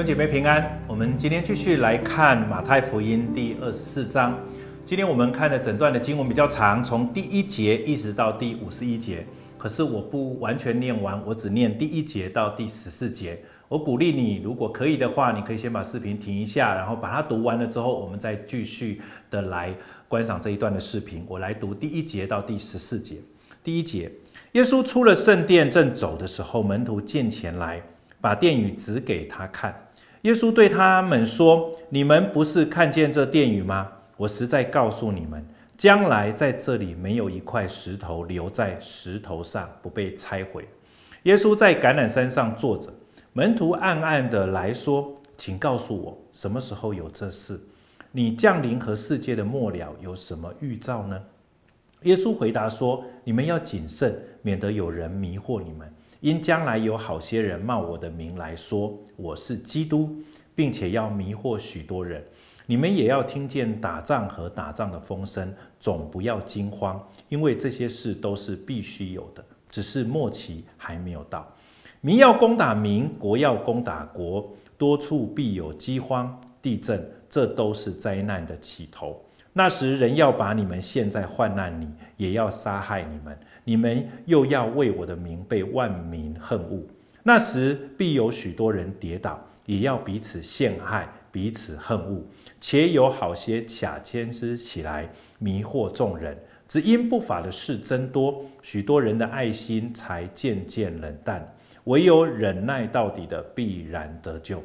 兄姐妹平安，我们今天继续来看马太福音第二十四章。今天我们看的整段的经文比较长，从第一节一直到第五十一节。可是我不完全念完，我只念第一节到第十四节。我鼓励你，如果可以的话，你可以先把视频停一下，然后把它读完了之后，我们再继续的来观赏这一段的视频。我来读第一节到第十四节。第一节，耶稣出了圣殿，正走的时候，门徒进前来。把殿宇指给他看，耶稣对他们说：“你们不是看见这殿宇吗？我实在告诉你们，将来在这里没有一块石头留在石头上不被拆毁。”耶稣在橄榄山上坐着，门徒暗暗的来说：“请告诉我，什么时候有这事？你降临和世界的末了有什么预兆呢？”耶稣回答说：“你们要谨慎，免得有人迷惑你们。”因将来有好些人冒我的名来说我是基督，并且要迷惑许多人。你们也要听见打仗和打仗的风声，总不要惊慌，因为这些事都是必须有的，只是末期还没有到。民要攻打民，国要攻打国，多处必有饥荒、地震，这都是灾难的起头。那时人要把你们陷在患难里，也要杀害你们。你们又要为我的名被万民恨恶。那时必有许多人跌倒，也要彼此陷害，彼此恨恶。且有好些假先知起来迷惑众人。只因不法的事增多，许多人的爱心才渐渐冷淡。唯有忍耐到底的，必然得救。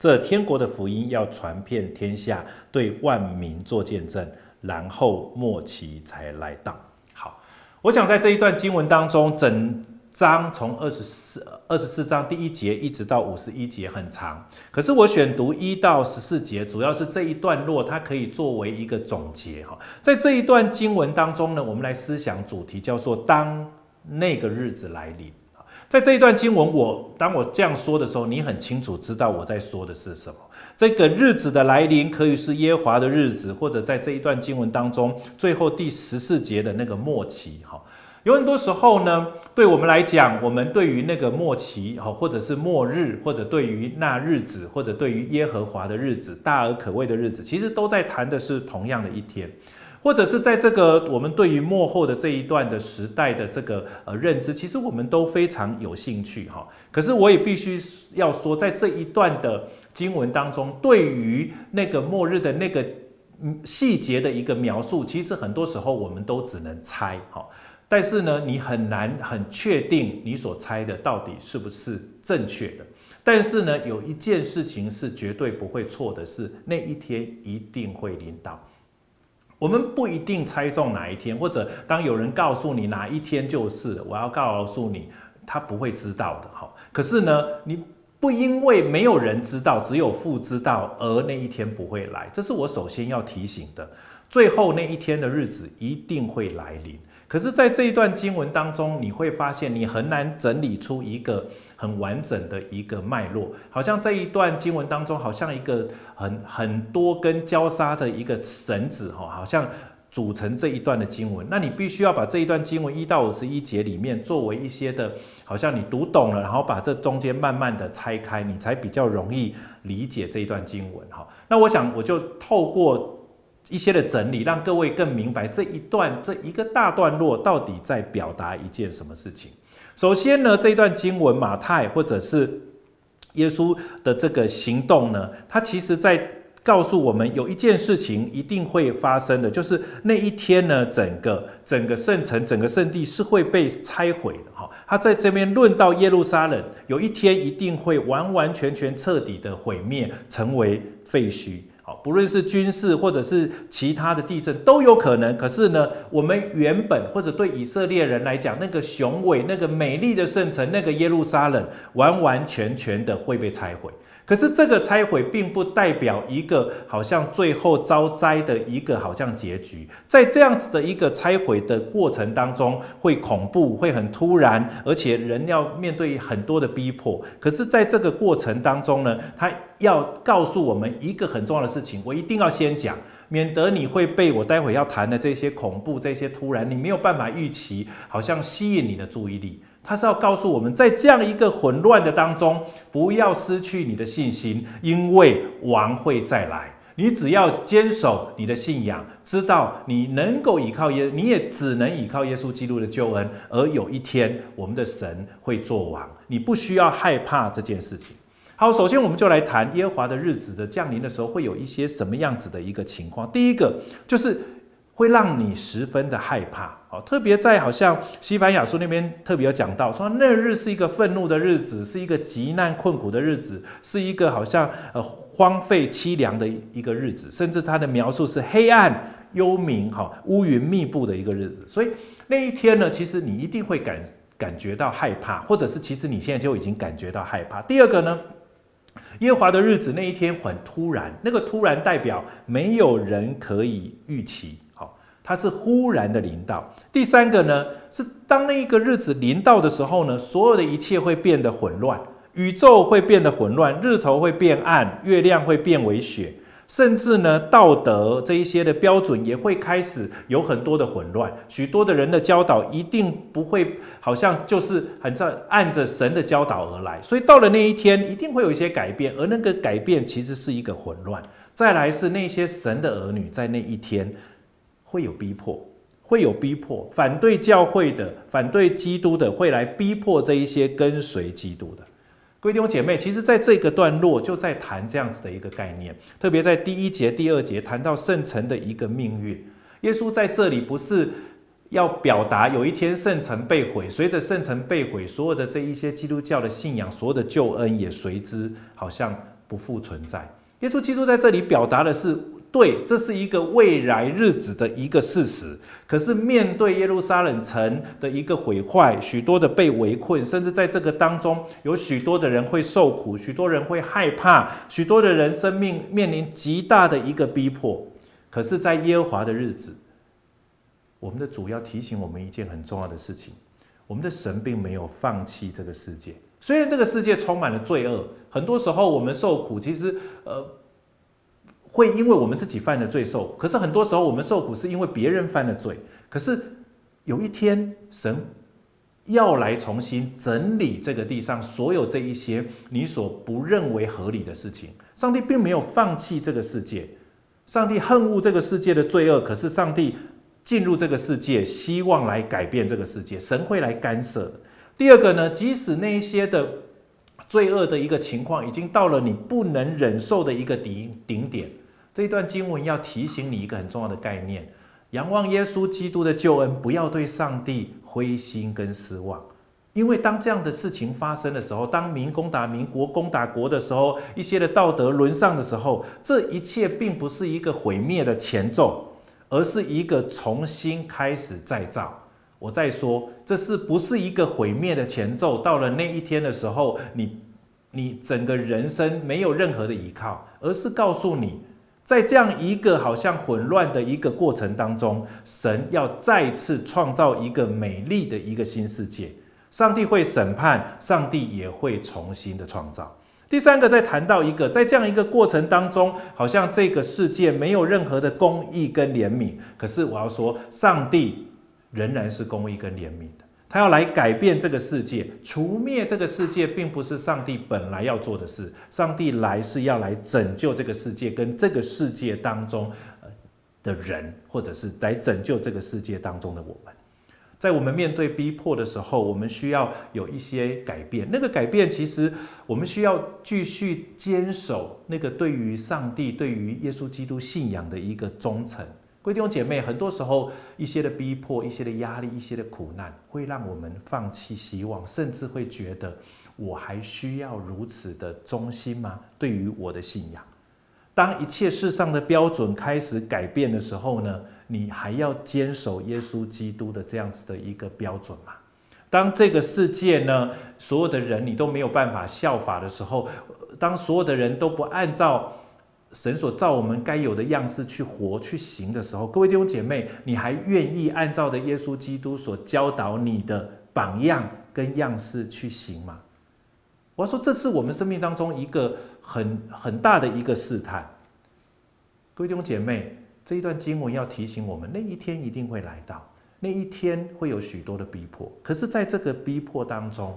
这天国的福音要传遍天下，对万民做见证，然后末期才来到。好，我想在这一段经文当中，整章从二十四二十四章第一节一直到五十一节很长，可是我选读一到十四节，主要是这一段落，它可以作为一个总结哈。在这一段经文当中呢，我们来思想主题叫做“当那个日子来临”。在这一段经文，我当我这样说的时候，你很清楚知道我在说的是什么。这个日子的来临，可以是耶和华的日子，或者在这一段经文当中，最后第十四节的那个末期。哈，有很多时候呢，对我们来讲，我们对于那个末期，哈，或者是末日，或者对于那日子，或者对于耶和华的日子，大而可畏的日子，其实都在谈的是同样的一天。或者是在这个我们对于末后的这一段的时代的这个呃认知，其实我们都非常有兴趣哈。可是我也必须要说，在这一段的经文当中，对于那个末日的那个细节的一个描述，其实很多时候我们都只能猜哈。但是呢，你很难很确定你所猜的到底是不是正确的。但是呢，有一件事情是绝对不会错的，是那一天一定会临到。我们不一定猜中哪一天，或者当有人告诉你哪一天就是，我要告诉你，他不会知道的哈。可是呢，你不因为没有人知道，只有父知道，而那一天不会来，这是我首先要提醒的。最后那一天的日子一定会来临。可是，在这一段经文当中，你会发现你很难整理出一个很完整的一个脉络，好像这一段经文当中，好像一个很很多根交叉的一个绳子，哈，好像组成这一段的经文。那你必须要把这一段经文一到五十一节里面，作为一些的，好像你读懂了，然后把这中间慢慢的拆开，你才比较容易理解这一段经文，哈。那我想，我就透过。一些的整理，让各位更明白这一段这一个大段落到底在表达一件什么事情。首先呢，这一段经文，马太或者是耶稣的这个行动呢，他其实在告诉我们有一件事情一定会发生的，就是那一天呢，整个整个圣城、整个圣地是会被拆毁的。哈，他在这边论到耶路撒冷，有一天一定会完完全全彻底的毁灭，成为废墟。不论是军事或者是其他的地震都有可能。可是呢，我们原本或者对以色列人来讲，那个雄伟、那个美丽的圣城，那个耶路撒冷，完完全全的会被拆毁。可是这个拆毁并不代表一个好像最后遭灾的一个好像结局，在这样子的一个拆毁的过程当中，会恐怖，会很突然，而且人要面对很多的逼迫。可是，在这个过程当中呢，他要告诉我们一个很重要的事情，我一定要先讲，免得你会被我待会要谈的这些恐怖、这些突然，你没有办法预期，好像吸引你的注意力。他是要告诉我们在这样一个混乱的当中，不要失去你的信心，因为王会再来。你只要坚守你的信仰，知道你能够依靠耶，你也只能依靠耶稣基督的救恩。而有一天，我们的神会作王，你不需要害怕这件事情。好，首先我们就来谈耶和华的日子的降临的时候，会有一些什么样子的一个情况。第一个就是会让你十分的害怕。好，特别在好像西班牙书那边特别有讲到，说那日是一个愤怒的日子，是一个极难困苦的日子，是一个好像呃荒废凄凉的一个日子，甚至他的描述是黑暗幽冥、哈乌云密布的一个日子。所以那一天呢，其实你一定会感感觉到害怕，或者是其实你现在就已经感觉到害怕。第二个呢？耶和华的日子那一天很突然，那个突然代表没有人可以预期，它是忽然的临到。第三个呢，是当那一个日子临到的时候呢，所有的一切会变得混乱，宇宙会变得混乱，日头会变暗，月亮会变为雪。甚至呢，道德这一些的标准也会开始有很多的混乱，许多的人的教导一定不会，好像就是很在按着神的教导而来，所以到了那一天，一定会有一些改变，而那个改变其实是一个混乱。再来是那些神的儿女在那一天会有逼迫，会有逼迫，反对教会的、反对基督的，会来逼迫这一些跟随基督的。各位弟兄姐妹，其实在这个段落就在谈这样子的一个概念，特别在第一节、第二节谈到圣城的一个命运。耶稣在这里不是要表达有一天圣城被毁，随着圣城被毁，所有的这一些基督教的信仰，所有的救恩也随之好像不复存在。耶稣基督在这里表达的是。对，这是一个未来日子的一个事实。可是面对耶路撒冷城的一个毁坏，许多的被围困，甚至在这个当中，有许多的人会受苦，许多人会害怕，许多的人生命面临极大的一个逼迫。可是，在耶和华的日子，我们的主要提醒我们一件很重要的事情：我们的神并没有放弃这个世界。虽然这个世界充满了罪恶，很多时候我们受苦，其实呃。会因为我们自己犯的罪受，可是很多时候我们受苦是因为别人犯的罪。可是有一天，神要来重新整理这个地上所有这一些你所不认为合理的事情。上帝并没有放弃这个世界，上帝恨恶这个世界的罪恶，可是上帝进入这个世界，希望来改变这个世界。神会来干涉的。第二个呢，即使那一些的罪恶的一个情况已经到了你不能忍受的一个顶顶点。这一段经文要提醒你一个很重要的概念：仰望耶稣基督的救恩，不要对上帝灰心跟失望。因为当这样的事情发生的时候，当民攻打民，国攻打国的时候，一些的道德沦丧的时候，这一切并不是一个毁灭的前奏，而是一个重新开始再造。我再说，这是不是一个毁灭的前奏？到了那一天的时候，你你整个人生没有任何的依靠，而是告诉你。在这样一个好像混乱的一个过程当中，神要再次创造一个美丽的一个新世界。上帝会审判，上帝也会重新的创造。第三个，再谈到一个，在这样一个过程当中，好像这个世界没有任何的公义跟怜悯。可是我要说，上帝仍然是公义跟怜悯的。他要来改变这个世界，除灭这个世界，并不是上帝本来要做的事。上帝来是要来拯救这个世界，跟这个世界当中的人，或者是来拯救这个世界当中的我们。在我们面对逼迫的时候，我们需要有一些改变。那个改变，其实我们需要继续坚守那个对于上帝、对于耶稣基督信仰的一个忠诚。弟兄姐妹，很多时候一些的逼迫、一些的压力、一些的苦难，会让我们放弃希望，甚至会觉得我还需要如此的忠心吗？对于我的信仰，当一切世上的标准开始改变的时候呢，你还要坚守耶稣基督的这样子的一个标准吗？当这个世界呢，所有的人你都没有办法效法的时候，当所有的人都不按照神所造我们该有的样式去活去行的时候，各位弟兄姐妹，你还愿意按照的耶稣基督所教导你的榜样跟样式去行吗？我说，这是我们生命当中一个很很大的一个试探。各位弟兄姐妹，这一段经文要提醒我们，那一天一定会来到。那一天会有许多的逼迫，可是在这个逼迫当中，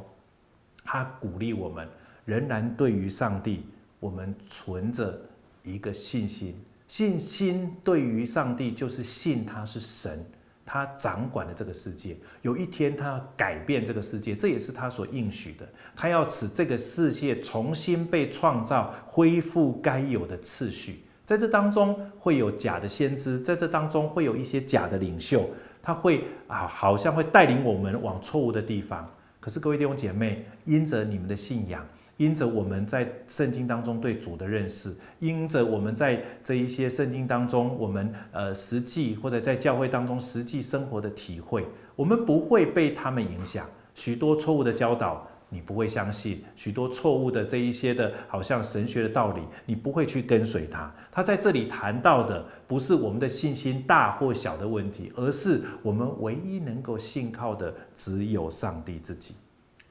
他鼓励我们，仍然对于上帝，我们存着一个信心。信心对于上帝，就是信他是神，他掌管了这个世界。有一天，他要改变这个世界，这也是他所应许的。他要使这个世界重新被创造，恢复该有的次序。在这当中，会有假的先知，在这当中会有一些假的领袖，他会啊，好像会带领我们往错误的地方。可是，各位弟兄姐妹，因着你们的信仰。因着我们在圣经当中对主的认识，因着我们在这一些圣经当中，我们呃实际或者在教会当中实际生活的体会，我们不会被他们影响。许多错误的教导，你不会相信；许多错误的这一些的，好像神学的道理，你不会去跟随他。他在这里谈到的，不是我们的信心大或小的问题，而是我们唯一能够信靠的，只有上帝自己。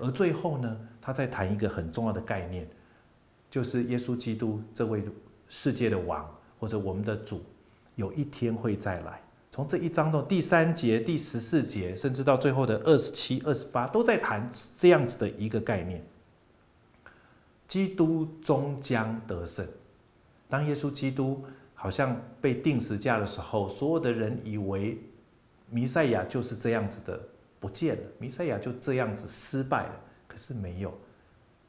而最后呢，他在谈一个很重要的概念，就是耶稣基督这位世界的王，或者我们的主，有一天会再来。从这一章的第三节、第十四节，甚至到最后的二十七、二十八，都在谈这样子的一个概念：基督终将得胜。当耶稣基督好像被定时架的时候，所有的人以为弥赛亚就是这样子的。不见了，弥赛亚就这样子失败了。可是没有，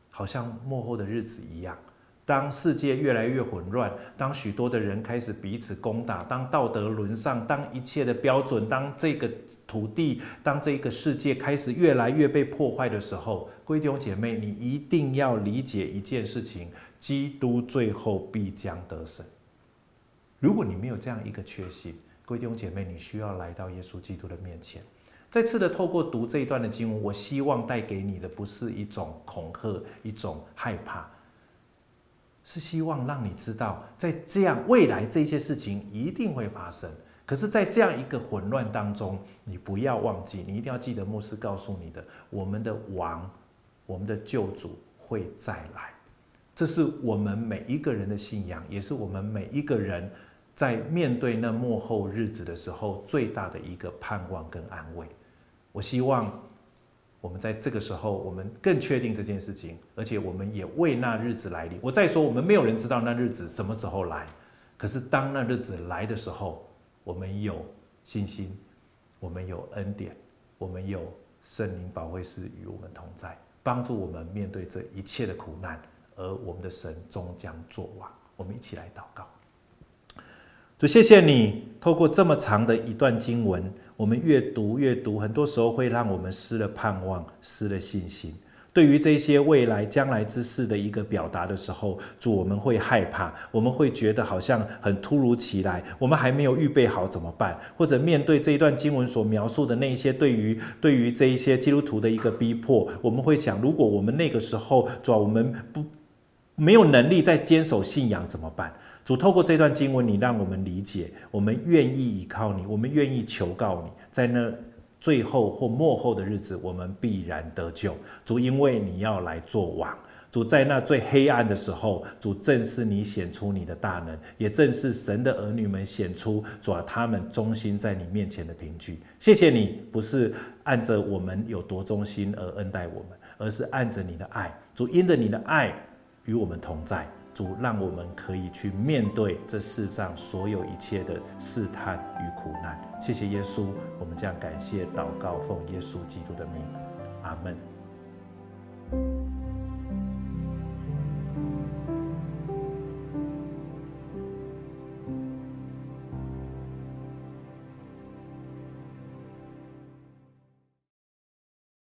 好像末后的日子一样。当世界越来越混乱，当许多的人开始彼此攻打，当道德沦丧，当一切的标准，当这个土地，当这个世界开始越来越被破坏的时候，弟兄姐妹，你一定要理解一件事情：基督最后必将得胜。如果你没有这样一个确信，弟兄姐妹，你需要来到耶稣基督的面前。再次的透过读这一段的经文，我希望带给你的不是一种恐吓、一种害怕，是希望让你知道，在这样未来这些事情一定会发生。可是，在这样一个混乱当中，你不要忘记，你一定要记得牧师告诉你的：我们的王、我们的救主会再来。这是我们每一个人的信仰，也是我们每一个人在面对那幕后日子的时候最大的一个盼望跟安慰。我希望我们在这个时候，我们更确定这件事情，而且我们也为那日子来临。我再说，我们没有人知道那日子什么时候来，可是当那日子来的时候，我们有信心，我们有恩典，我们有圣灵保惠师与我们同在，帮助我们面对这一切的苦难，而我们的神终将作王。我们一起来祷告。主，谢谢你透过这么长的一段经文。我们越读越读，很多时候会让我们失了盼望，失了信心。对于这些未来将来之事的一个表达的时候，主，我们会害怕，我们会觉得好像很突如其来，我们还没有预备好怎么办？或者面对这一段经文所描述的那一些对于对于这一些基督徒的一个逼迫，我们会想，如果我们那个时候主，我们不没有能力再坚守信仰怎么办？主透过这段经文，你让我们理解，我们愿意依靠你，我们愿意求告你，在那最后或末后的日子，我们必然得救。主，因为你要来做王。主，在那最黑暗的时候，主正是你显出你的大能，也正是神的儿女们显出主啊，他们忠心在你面前的凭据。谢谢你，不是按着我们有多忠心而恩待我们，而是按着你的爱。主，因着你的爱与我们同在，主让我们可以去面对这世上所有一切的试探与苦难。谢谢耶稣，我们将感谢祷告，奉耶稣基督的名。阿门。